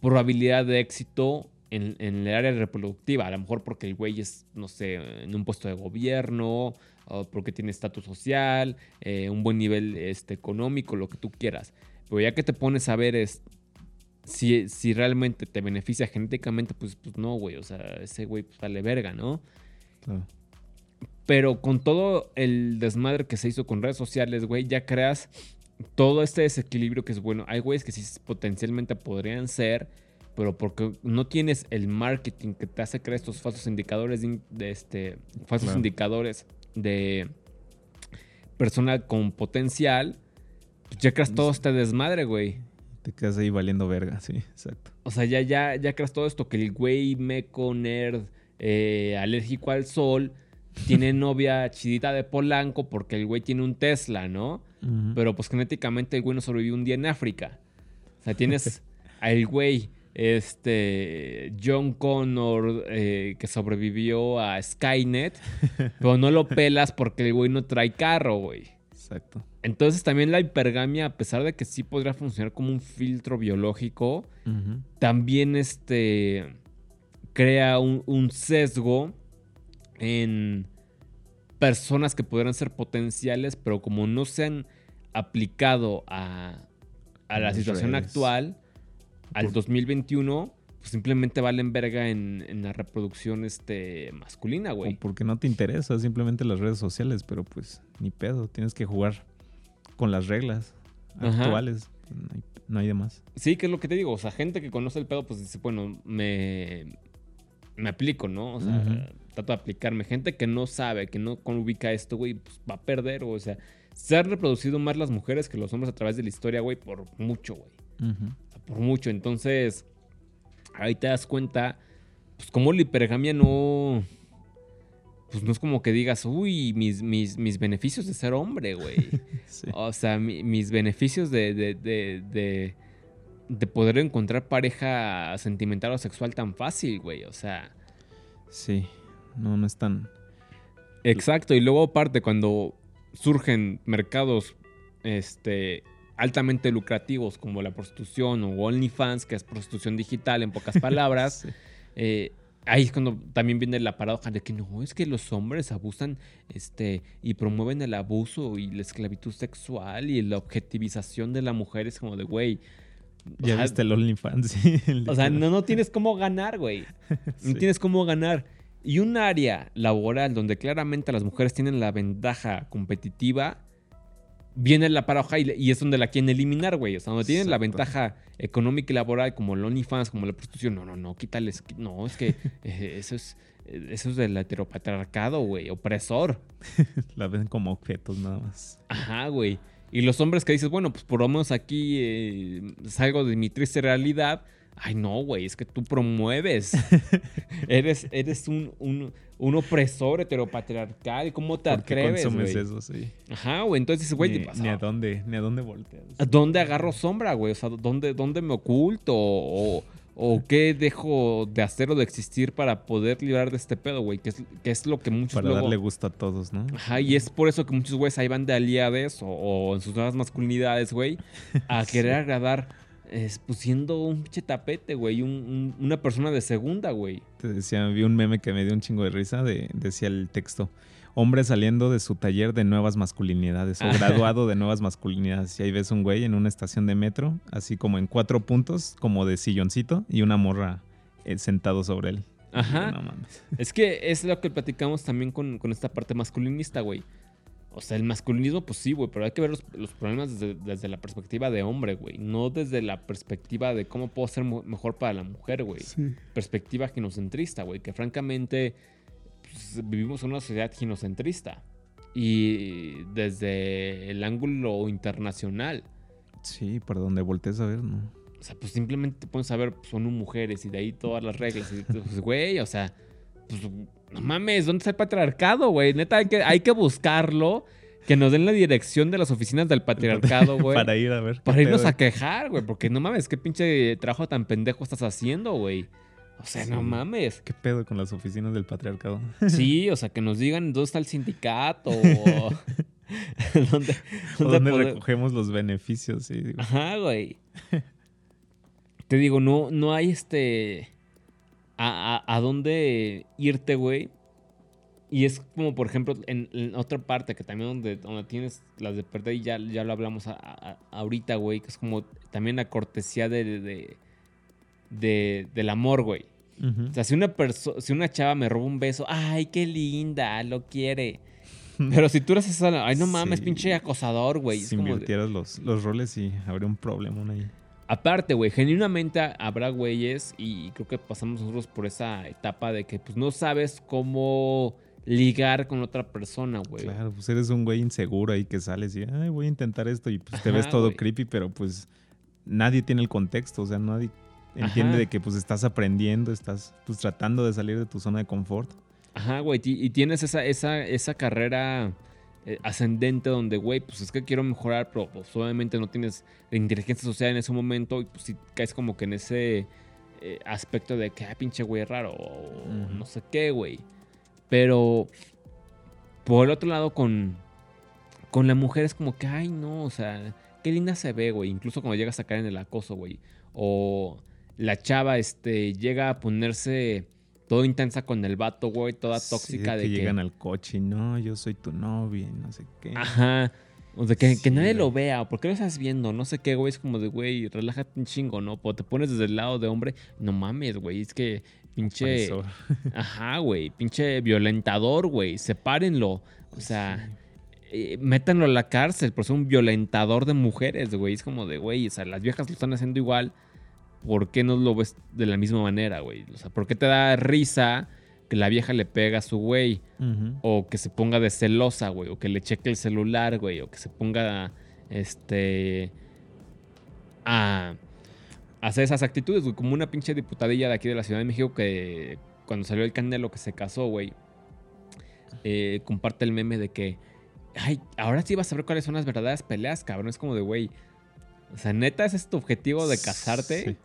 probabilidad de éxito en, en el área reproductiva. A lo mejor porque el güey es, no sé, en un puesto de gobierno, o porque tiene estatus social, eh, un buen nivel este, económico, lo que tú quieras. Pero ya que te pones a ver es, si, si realmente te beneficia genéticamente, pues, pues no, güey. O sea, ese güey pues vale verga, ¿no? Claro. Pero con todo el desmadre que se hizo con redes sociales, güey, ya creas todo este desequilibrio que es bueno. Hay güeyes que sí potencialmente podrían ser, pero porque no tienes el marketing que te hace crear estos falsos indicadores de, este falsos Claro. indicadores de persona con potencial, pues ya creas todo este desmadre, güey. Te quedas ahí valiendo verga, sí, exacto. O sea, ya, ya, ya creas todo esto que el güey meco, nerd, eh, alérgico al sol, tiene novia chidita de Polanco porque el güey tiene un Tesla, ¿no? Pero pues genéticamente el güey no sobrevivió un día en África. O sea, tienes al güey, este, John Connor, eh, que sobrevivió a Skynet, pero no lo pelas porque el güey no trae carro, güey. Exacto. Entonces también la hipergamia, a pesar de que sí podría funcionar como un filtro biológico, también este crea un, un sesgo en personas que podrán ser potenciales, pero como no se han aplicado a, a la situación redes. actual, al Por- 2021, pues simplemente valen verga en, en la reproducción este, masculina, O güey. porque no te interesa simplemente las redes sociales, pero pues ni pedo, tienes que jugar con las reglas Ajá. actuales. No hay, no hay de más. Sí, que es lo que te digo. O sea, gente que conoce el pedo, pues dice, bueno, me, me aplico, ¿no? O sea, trato de aplicarme. Gente que no sabe, que no ubica esto, güey, pues va a perder. O sea, se han reproducido más las mujeres que los hombres a través de la historia, güey, por mucho, güey. Ujú. Por mucho. Entonces, ahí te das cuenta, pues como la hipergamia no... Pues no es como que digas, uy, mis, mis, mis beneficios de ser hombre, güey. Sí. O sea, mi- mis beneficios de, de, de, de, de poder encontrar pareja sentimental o sexual tan fácil, güey. O sea, Sí. No, no es tan. exacto. Y luego aparte, cuando surgen mercados este, altamente lucrativos como la prostitución o OnlyFans, que es prostitución digital en pocas palabras, Sí. eh, ahí es cuando también viene la paradoja de que no, es que los hombres abusan este, y promueven el abuso y la esclavitud sexual y la objetivización de la mujer. Es como de, güey. Ya sea, viste el OnlyFans. sí, el O sea, no, no tienes cómo ganar, güey. No tienes cómo ganar. Y un área laboral donde claramente las mujeres tienen la ventaja competitiva, viene la paradoja y, y es donde la quieren eliminar, güey. O sea, donde tienen la ventaja económica y laboral, como el OnlyFans, como la prostitución. No, no, no, quítales. No, es que eh, eso es. eh, Eso es del heteropatriarcado, güey, opresor. La ven como objetos nada más. Ajá, güey. Y los hombres que dices, bueno, pues por lo menos aquí eh, salgo de mi triste realidad. Ay, no, güey, es que tú promueves. eres eres un, un, un opresor heteropatriarcal. ¿Cómo te ¿Por qué atreves, güey? eso? Sí. Ajá, güey. Entonces güey, ni, ¿qué pasa? ni a dónde, ni a dónde volteas. ¿A ¿Dónde agarro sombra, güey? O sea, ¿dónde, dónde me oculto? O, o qué dejo de hacer o de existir para poder librar de este pedo, güey? Que es, que es lo que muchos Para luego... darle gusto a todos, ¿no? Ajá, y es por eso que muchos güeyes ahí van de aliades o, o en sus nuevas masculinidades, güey, a querer agradar, es, pues siendo un pinche tapete, güey, un- un- una persona de segunda, güey. Te decía, vi un meme que me dio un chingo de risa. De, decía el texto: Hombre saliendo de su taller de nuevas masculinidades o graduado de nuevas masculinidades. Y ahí ves un güey en una estación de metro, así como en cuatro puntos, como de silloncito, y una morra eh, sentado sobre él. Ajá. No mames. Es que es lo que platicamos también con, con esta parte masculinista, güey. O sea, el masculinismo, pues sí, güey, pero hay que ver los, los problemas desde, desde la perspectiva de hombre, güey. No desde la perspectiva de cómo puedo ser mejor para la mujer, güey. Perspectiva ginocentrista, güey. Que francamente pues, vivimos en una sociedad ginocentrista. Y desde el ángulo internacional. Sí, para donde voltees a ver, ¿no? O sea, pues simplemente te pones a ver, pues, son mujeres y de ahí todas las reglas. Y, pues, güey, o sea, pues, no mames, ¿dónde está el patriarcado, güey? Neta, hay que, hay que buscarlo. Que nos den la dirección de las oficinas del patriarcado, güey. para ir a ver. Para irnos pedo. a quejar, güey. Porque no mames, qué pinche trabajo tan pendejo estás haciendo, güey. O sea, no mames. ¿Qué pedo con las oficinas del patriarcado? Sí, o sea, que nos digan dónde está el sindicato. o dónde, ¿O ¿Dónde poder- recogemos los beneficios? Sí, digo. Ajá, güey. te digo, no, no hay este. A, a- a dónde irte, güey. Y es como, por ejemplo, en, en otra parte que también donde, donde tienes las de perder, y ya, ya lo hablamos a- ahorita, güey, que es como también la cortesía de, de- de- del amor, güey. O sea, si una, si una chava me roba un beso, ay, qué linda, lo quiere. Pero si tú eres esa, ay, no mames, Sí. pinche acosador, güey. Es si de- invirtieras los, los roles, sí, habría un problema ahí. Aparte, güey, genuinamente habrá güeyes y creo que pasamos nosotros por esa etapa de que pues no sabes cómo ligar con otra persona, güey. Claro, pues eres un güey inseguro ahí que sales y, ay, voy a intentar esto y pues te ves todo güey. creepy, pero pues nadie tiene el contexto, o sea, nadie entiende Ajá. de que pues estás aprendiendo, estás pues tratando de salir de tu zona de confort. Ajá, güey, y tienes esa, esa, esa carrera eh, ascendente donde, güey, pues es que quiero mejorar, pero pues obviamente no tienes la inteligencia social en ese momento y pues si caes como que en ese eh, aspecto de que, ah, pinche güey raro, o no sé qué, güey. Pero por el otro lado, con, con la mujer es como que, ay, no, o sea, qué linda se ve, güey. Incluso cuando llegas a caer en el acoso, güey. O la chava, este, llega a ponerse todo intensa con el vato, güey, toda tóxica de que. llegan al coche y no, yo soy tu novia y no sé qué. Ajá. O sea, que, nadie güey. lo vea. ¿Por qué lo estás viendo? No sé qué, güey. Es como de, güey, relájate un chingo, ¿no? O te pones desde el lado de hombre. No mames, güey. Es que pinche. Opresor. Ajá, güey. Pinche violentador, güey. Sepárenlo. O sea, eh, métanlo a la cárcel por ser un violentador de mujeres, güey. Es como de, güey, o sea, las viejas lo están haciendo igual. ¿Por qué no lo ves de la misma manera, güey? O sea, ¿por qué te da risa que la vieja le pega a su güey? O que se ponga de celosa, güey. O que le cheque el celular, güey. O que se ponga, este... A hacer esas actitudes, güey. Como una pinche diputadilla de aquí de la Ciudad de México que cuando salió el Canelo que se casó, güey. eh, comparte el meme de que... Ay, ahora sí vas a ver cuáles son las verdaderas peleas, cabrón. Es como de, güey... O sea, neta, ese es tu objetivo de casarte. Sí,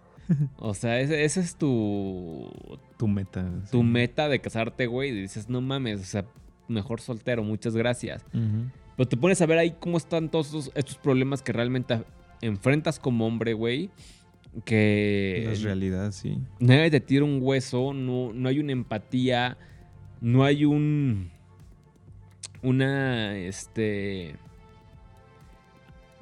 O sea, ese, ese es tu, tu meta. tu sí. meta de casarte, güey. Y dices, no mames, o sea, mejor soltero, muchas gracias. Pero te pones a ver ahí cómo están todos estos, estos problemas que realmente enfrentas como hombre, güey. Que Las realidades, sí. nadie te tira un hueso, no, no hay una empatía, no hay un. Una. Este.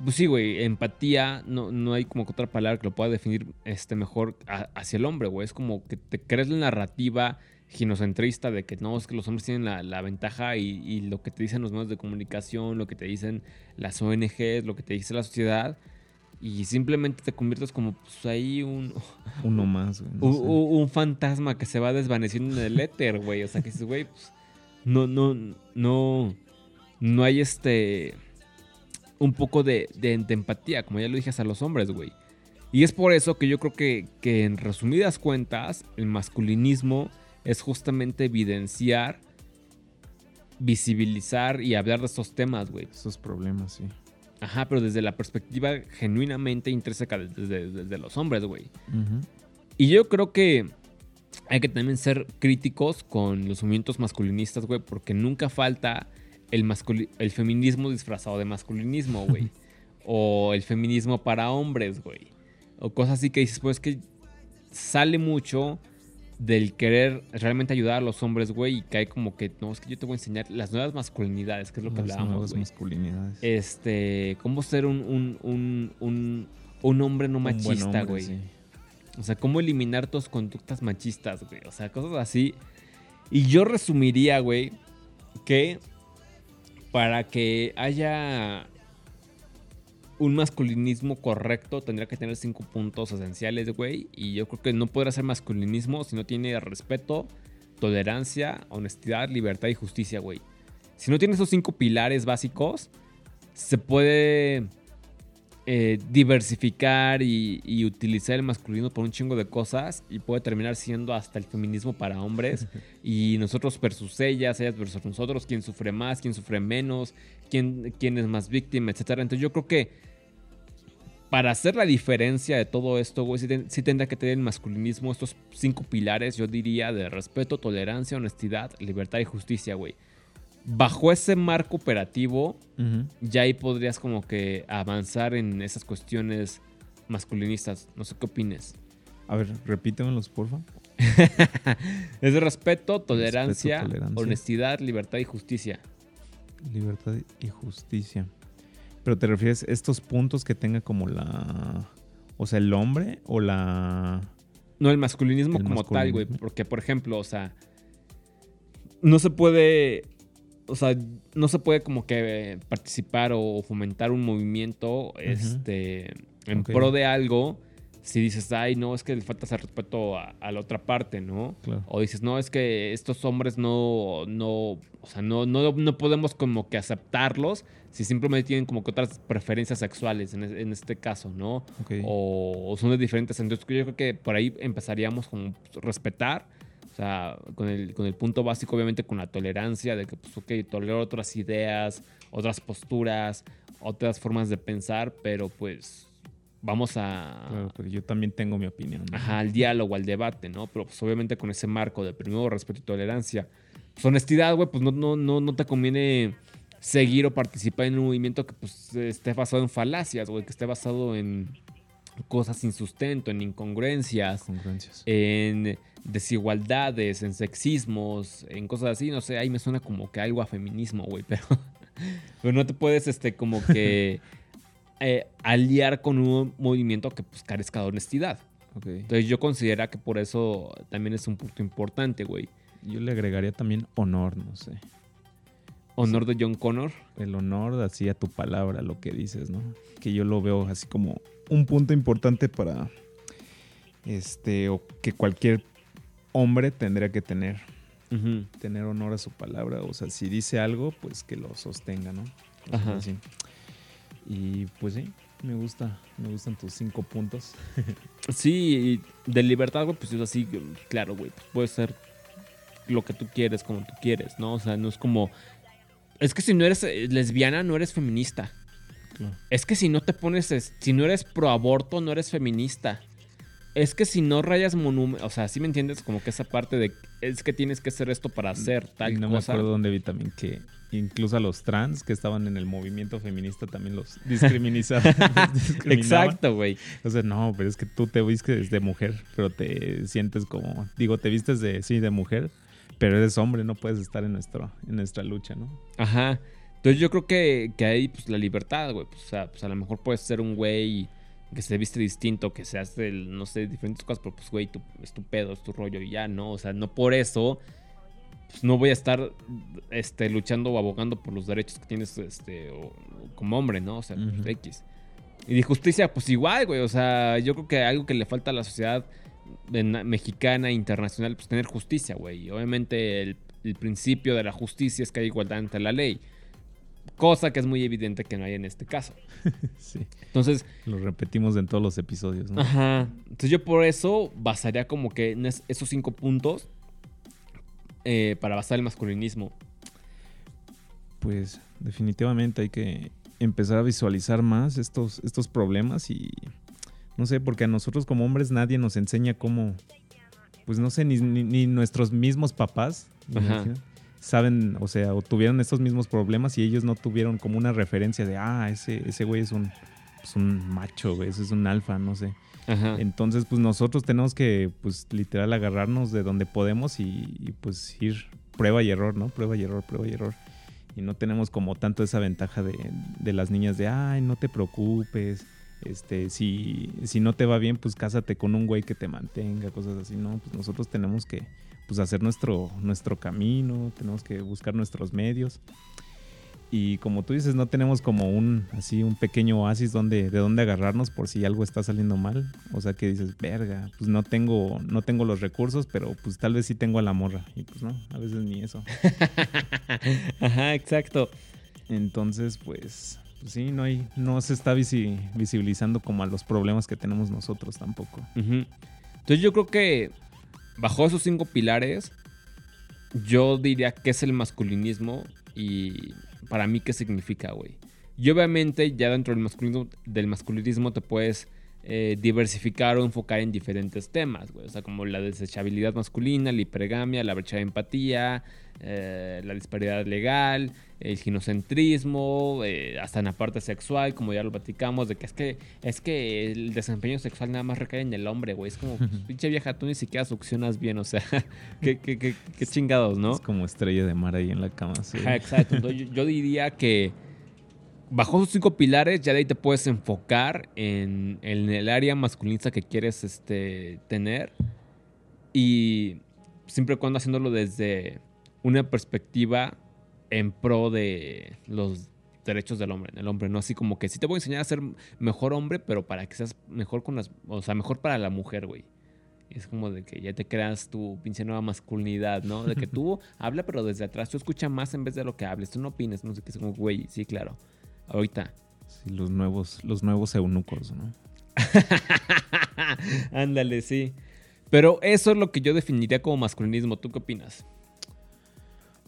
Pues sí, güey, empatía, no, no hay como que otra palabra que lo pueda definir este, mejor a- hacia el hombre, güey. Es como que te crees la narrativa ginocentrista de que no, es que los hombres tienen la, la ventaja y, y lo que te dicen los medios de comunicación, lo que te dicen las ONGs, lo que te dice la sociedad, y simplemente te conviertes como pues ahí un, Uno más, güey. no un, sé. un- un fantasma que se va desvaneciendo en el éter, güey. O sea, que dices, güey, pues, no, no, no, no hay este, un poco de, de- de empatía, como ya lo dije, hacia los hombres, güey. Y es por eso que yo creo que, que en resumidas cuentas, el masculinismo es justamente evidenciar, visibilizar y hablar de estos temas, güey. Esos problemas, sí. Ajá, pero desde la perspectiva genuinamente intrínseca de- desde, desde los hombres, güey. Y yo creo que hay que también ser críticos con los movimientos masculinistas, güey, porque nunca falta el, el feminismo disfrazado de masculinismo, güey. o el feminismo para hombres, güey. O cosas así que dices, pues que sale mucho del querer realmente ayudar a los hombres, güey, y cae como que, no, es que yo te voy a enseñar las nuevas masculinidades, que es lo que Las hablábamos, nuevas güey. masculinidades. Este, cómo ser un, un, un, un, un hombre no machista, güey. sí. O sea, cómo eliminar tus conductas machistas, güey. O sea, cosas así. Y yo resumiría, güey, que para que haya un masculinismo correcto, tendría que tener cinco puntos esenciales, güey. Y yo creo que no podrá ser masculinismo si no tiene respeto, tolerancia, honestidad, libertad y justicia, güey. Si no tiene esos cinco pilares básicos, se puede eh, diversificar y, y utilizar el masculino por un chingo de cosas y puede terminar siendo hasta el feminismo para hombres y nosotros versus ellas, ellas versus nosotros, quién sufre más, quién sufre menos, quién, quién es más víctima, etcétera. Entonces yo creo que para hacer la diferencia de todo esto, güey, sí, ten- sí tendría que tener el masculinismo estos cinco pilares, yo diría, de respeto, tolerancia, honestidad, libertad y justicia, güey. Bajo ese marco operativo, ya ahí podrías como que avanzar en esas cuestiones masculinistas. No sé qué opines. A ver, repítemelos, porfa. es de respeto, tolerancia, tolerancia. honestidad, libertad y justicia. Libertad y justicia. Pero te refieres a estos puntos que tenga como la. O sea, el hombre o la. No, el masculinismo El como tal, güey. Porque, por ejemplo, o sea, no se puede. O sea, no se puede como que participar o fomentar un movimiento este, en pro de algo si dices, ay, no, es que le falta ese respeto a, a la otra parte, ¿no? Claro. O dices, no, es que estos hombres no, no, o sea, no, no, no podemos como que aceptarlos si simplemente tienen como que otras preferencias sexuales en, es- en este caso, ¿no? O, o son de diferentes. Entonces yo creo que por ahí empezaríamos con respetar, sea, con el, con el punto básico, obviamente con la tolerancia, de que, pues, ok, tolero otras ideas, otras posturas, otras formas de pensar, pero pues vamos a... Claro, pero yo también tengo mi opinión. ¿no? Ajá, al diálogo, al debate, ¿no? Pero pues obviamente con ese marco de primero respeto y tolerancia. Pues honestidad, güey, pues no, no, no, no te conviene seguir o participar en un movimiento que pues esté basado en falacias, güey, que esté basado en cosas sin sustento, en incongruencias, Congruencias. en desigualdades, en sexismos, en cosas así, no sé, ahí me suena como que algo a feminismo, güey, pero, pero no te puedes, este, como que eh, aliar con un movimiento que pues carezca de honestidad. Entonces yo considero que por eso también es un punto importante, güey. Yo le agregaría también honor, no sé. Honor de John Connor. El honor así a tu palabra, lo que dices, ¿no? Que yo lo veo así como un punto importante para este o que cualquier hombre tendría que tener tener honor a su palabra, o sea, si dice algo, pues que lo sostenga, ¿no? Ajá. así. Y pues sí, me gusta, me gustan tus cinco puntos. Sí, y de libertad, güey, pues es así, claro, güey, pues puede ser lo que tú quieres, como tú quieres, ¿no? O sea, no es como... Es que si no eres eh, lesbiana, no eres feminista. Es que si no te pones, es- si no eres pro aborto, no eres feminista. Es que si no rayas monumentos, o sea, ¿sí me entiendes? Como que esa parte de, es que tienes que hacer esto para hacer tal Y no me cosa. acuerdo dónde vi también que incluso a los trans que estaban en el movimiento feminista también los discriminaban. discriminaban. Exacto, güey. O sea, no, pero es que tú te vistes de mujer, pero te sientes como, digo, te vistes de, sí, de mujer, pero eres hombre, no puedes estar en, nuestro, en nuestra lucha, ¿no? Ajá. Entonces yo creo que, que ahí, pues, la libertad, güey. Pues, o sea, pues a lo mejor puedes ser un güey que se viste distinto, que se hace, el- no sé, diferentes cosas, pero pues, güey, tu- es tu pedo, es tu rollo y ya, ¿no? O sea, no por eso, pues no voy a estar este, luchando o abogando por los derechos que tienes este, o- como hombre, ¿no? O sea, pues. X. Y de justicia, pues igual, güey. O sea, yo creo que algo que le falta a la sociedad mexicana internacional, pues tener justicia, güey. Obviamente el, el principio de la justicia es que hay igualdad ante la ley. Cosa que es muy evidente que no hay en este caso. Sí, Entonces, lo repetimos en todos los episodios, ¿no? ajá. Entonces yo por eso basaría como que en es- esos cinco puntos eh, para basar el masculinismo. Pues definitivamente hay que empezar a visualizar más estos, estos problemas y no sé, porque a nosotros como hombres nadie nos enseña cómo, pues no sé, ni, ni- ni nuestros mismos papás saben, o sea, o tuvieron estos mismos problemas y ellos no tuvieron como una referencia de, ah, ese, ese güey es un, es un macho, güey, ese es un alfa, no sé. Ajá. Entonces, pues nosotros tenemos que, pues literal, agarrarnos de donde podemos y, y, pues ir prueba y error, ¿no? Prueba y error, prueba y error. Y no tenemos como tanto esa ventaja de, de las niñas de, ay, no te preocupes, este, si, si no te va bien, pues cásate con un güey que te mantenga, cosas así, ¿no? Pues nosotros tenemos que, pues hacer nuestro, nuestro camino, tenemos que buscar nuestros medios. Y como tú dices, no tenemos como un así un pequeño oasis donde, de donde agarrarnos por si algo está saliendo mal. O sea que dices, verga, pues no tengo, no tengo los recursos, pero pues tal vez sí tengo a la morra. Y pues no, a veces ni eso. Ajá, exacto. Entonces, pues, sí, no hay, no se está visi- visibilizando como a los problemas que tenemos nosotros tampoco. Entonces yo creo que bajo esos cinco pilares, yo diría que es el masculinismo y para mí qué significa, güey. Y obviamente ya dentro del masculinismo, del masculinismo te puedes eh, diversificar o enfocar en diferentes temas, güey. O sea, como la desechabilidad masculina, la hipergamia, la brecha de empatía, eh, la disparidad legal, el ginocentrismo, eh, hasta en la parte sexual, como ya lo platicamos, de que es que es que el desempeño sexual nada más recae en el hombre, güey. Es como, pues, pinche vieja, tú ni siquiera succionas bien, o sea, qué, qué, qué, qué chingados, ¿no? Es como estrella de mar ahí en la cama. sí. Ajá, exacto. Entonces, yo, yo diría que bajo esos cinco pilares ya de ahí te puedes enfocar en, en el área masculinista que quieres este, tener y siempre y cuando haciéndolo desde una perspectiva en pro de los derechos del hombre, del hombre, no así como que sí te voy a enseñar a ser mejor hombre, pero para que seas mejor con las, o sea, mejor para la mujer, güey. Es como de que ya te creas tu pinche nueva masculinidad, ¿no? De que tú habla, pero desde atrás tú escucha más en vez de lo que hables. Tú no opines, no sé qué. Es como, güey, sí, claro. Ahorita. Sí, los nuevos, los nuevos eunucos, ¿no? Ándale, sí. Pero eso es lo que yo definiría como masculinismo. ¿Tú qué opinas?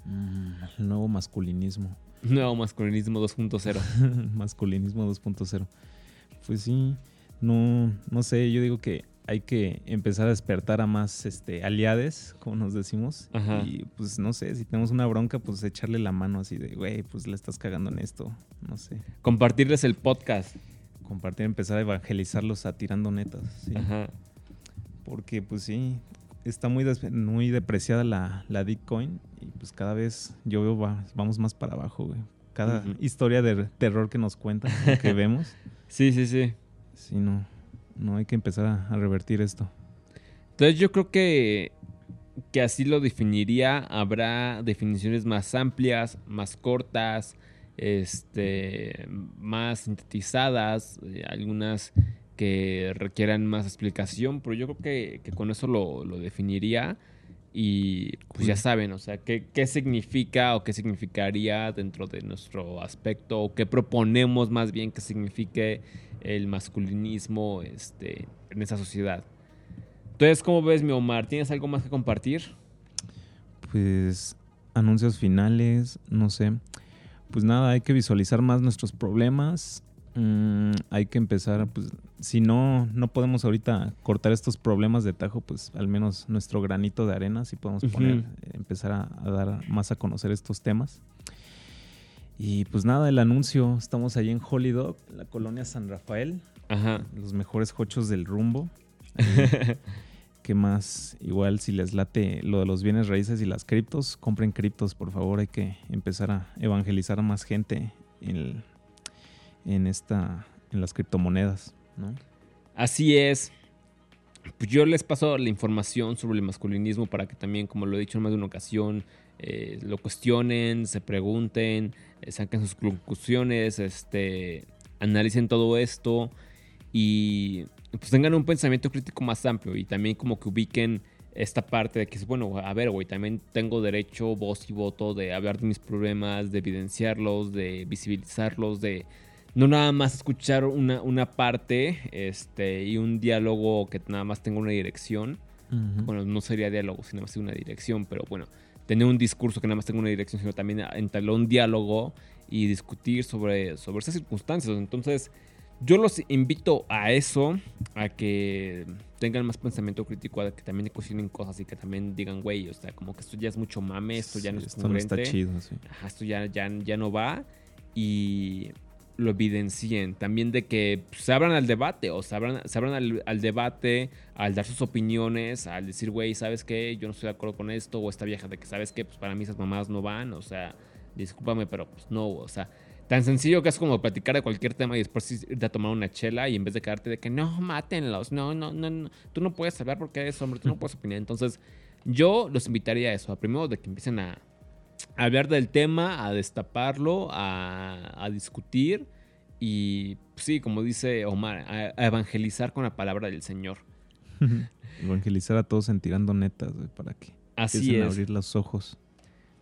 Mm, nuevo masculinismo. Nuevo masculinismo 2.0. Masculinismo 2.0. Pues sí, no, no sé, yo digo que hay que empezar a despertar a más este, aliades, como nos decimos. Ajá. Y pues no sé, si tenemos una bronca, pues echarle la mano así de, güey, pues le estás cagando en esto. No sé. Compartirles el podcast. Compartir, empezar a evangelizarlos a tirando netas. sí. Ajá. Porque pues sí, está muy, muy depreciada la, la Bitcoin y pues cada vez yo veo va- vamos más para abajo, güey. Cada historia de terror que nos cuentan, que vemos, Sí, sí, sí. sí, no, no hay que empezar a, a revertir esto. Entonces yo creo que, que así lo definiría. Habrá definiciones más amplias, más cortas, este, más sintetizadas, eh, algunas que requieran más explicación, pero yo creo que, que con eso lo, lo definiría. Y pues ya saben, o sea, qué, qué significa o qué significaría dentro de nuestro aspecto, o qué proponemos más bien que signifique el masculinismo este, en esa sociedad. Entonces, ¿cómo ves, mi Omar? ¿Tienes algo más que compartir? Pues anuncios finales, no sé. Pues nada, hay que visualizar más nuestros problemas. Mm, hay que empezar, pues, si no, no podemos ahorita cortar estos problemas de tajo, pues al menos nuestro granito de arena, si podemos poner, eh, empezar a, a dar más a conocer estos temas. Y pues nada, el anuncio, estamos allí en Holy Dog, la colonia San Rafael, Ajá. los mejores hochos del rumbo. ¿Qué más? Igual si les late lo de los bienes raíces y las criptos, compren criptos, por favor. Hay que empezar a evangelizar a más gente en, el- en esta, en las criptomonedas. Así es. Pues yo les paso la información sobre el masculinismo para que también, como lo he dicho en más de una ocasión, eh, lo cuestionen, se pregunten, eh, saquen sus conclusiones, este, analicen todo esto y pues tengan un pensamiento crítico más amplio y también como que ubiquen esta parte de que es bueno, a ver, güey, también tengo derecho, voz y voto de hablar de mis problemas, de evidenciarlos, de visibilizarlos, de no nada más escuchar una, una parte este, y un diálogo que nada más tenga una dirección. Bueno, no sería diálogo, sino más una dirección, pero bueno, tener un discurso que nada más tenga una dirección, sino también entablar un diálogo y discutir sobre, sobre esas circunstancias. Entonces, yo los invito a eso, a que tengan más pensamiento crítico, a que también cuestionen cosas y que también digan, güey, o sea, como que esto ya es mucho mame, esto ya no Sí, es esto no está chido, sí. Ajá, esto ya, ya, ya no va y lo evidencien. También de que pues, se abran al debate o se abran, se abran al, debate, al dar sus opiniones, al decir, güey, ¿sabes qué? Yo no estoy de acuerdo con esto o esta vieja de que, ¿sabes qué? Pues para mí esas mamadas no van, o sea, discúlpame, pero pues no, o sea, tan sencillo que es como platicar de cualquier tema y después irte a tomar una chela y en vez de quedarte de que no, mátenlos, no, no, no, no, tú no puedes hablar porque eres hombre, tú no puedes opinar. Entonces, yo los invitaría a eso, a primero de que empiecen a, a hablar del tema, a destaparlo, a, a discutir y pues, sí, como dice Omar, a, a evangelizar con la palabra del Señor. Evangelizar a todos en tirando netas, güey, para que Así es. abrir los ojos.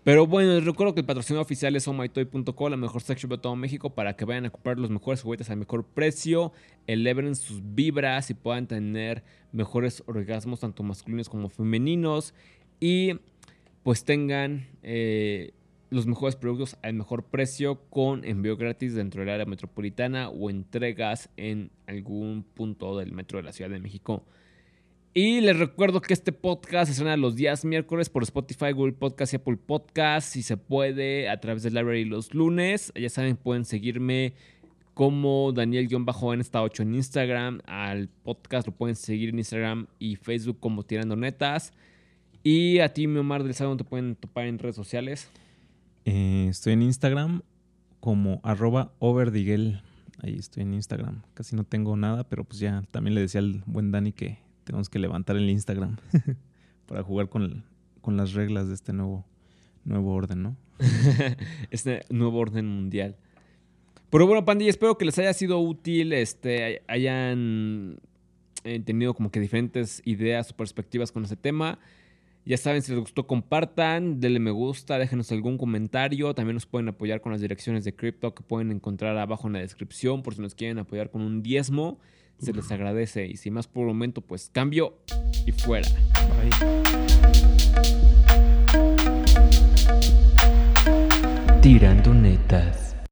Pero bueno, les recuerdo que el patrocinador oficial es omaitoy.co, la mejor sex shop de todo México, para que vayan a comprar los mejores juguetes al mejor precio, eleven sus vibras y puedan tener mejores orgasmos, tanto masculinos como femeninos, y pues tengan eh, los mejores productos al mejor precio con envío gratis dentro del área metropolitana o entregas en algún punto del metro de la Ciudad de México. Y les recuerdo que este podcast se estrena los días miércoles por Spotify, Google Podcast y Apple Podcast. Si se puede, a través de Library los lunes. Ya saben, pueden seguirme como Daniel-N8 en Instagram. Al podcast lo pueden seguir en Instagram y Facebook como Tirando Netas. Y a ti, mi Omar del Salón, te pueden topar en redes sociales. Eh, estoy en Instagram como arroba overdiguel. Ahí estoy en Instagram. Casi no tengo nada, pero pues ya también le decía al buen Dani que tenemos que levantar el Instagram para jugar con, con, las reglas de este nuevo, nuevo orden, ¿no? este nuevo orden mundial. Pero bueno, pandilla, espero que les haya sido útil, este, hayan eh, tenido como que diferentes ideas o perspectivas con este tema. Ya saben, si les gustó, compartan, denle me gusta, déjenos algún comentario. También nos pueden apoyar con las direcciones de cripto que pueden encontrar abajo en la descripción por si nos quieren apoyar con un diezmo se les agradece. Y sin más por el momento, pues cambio y fuera. Tirando netas.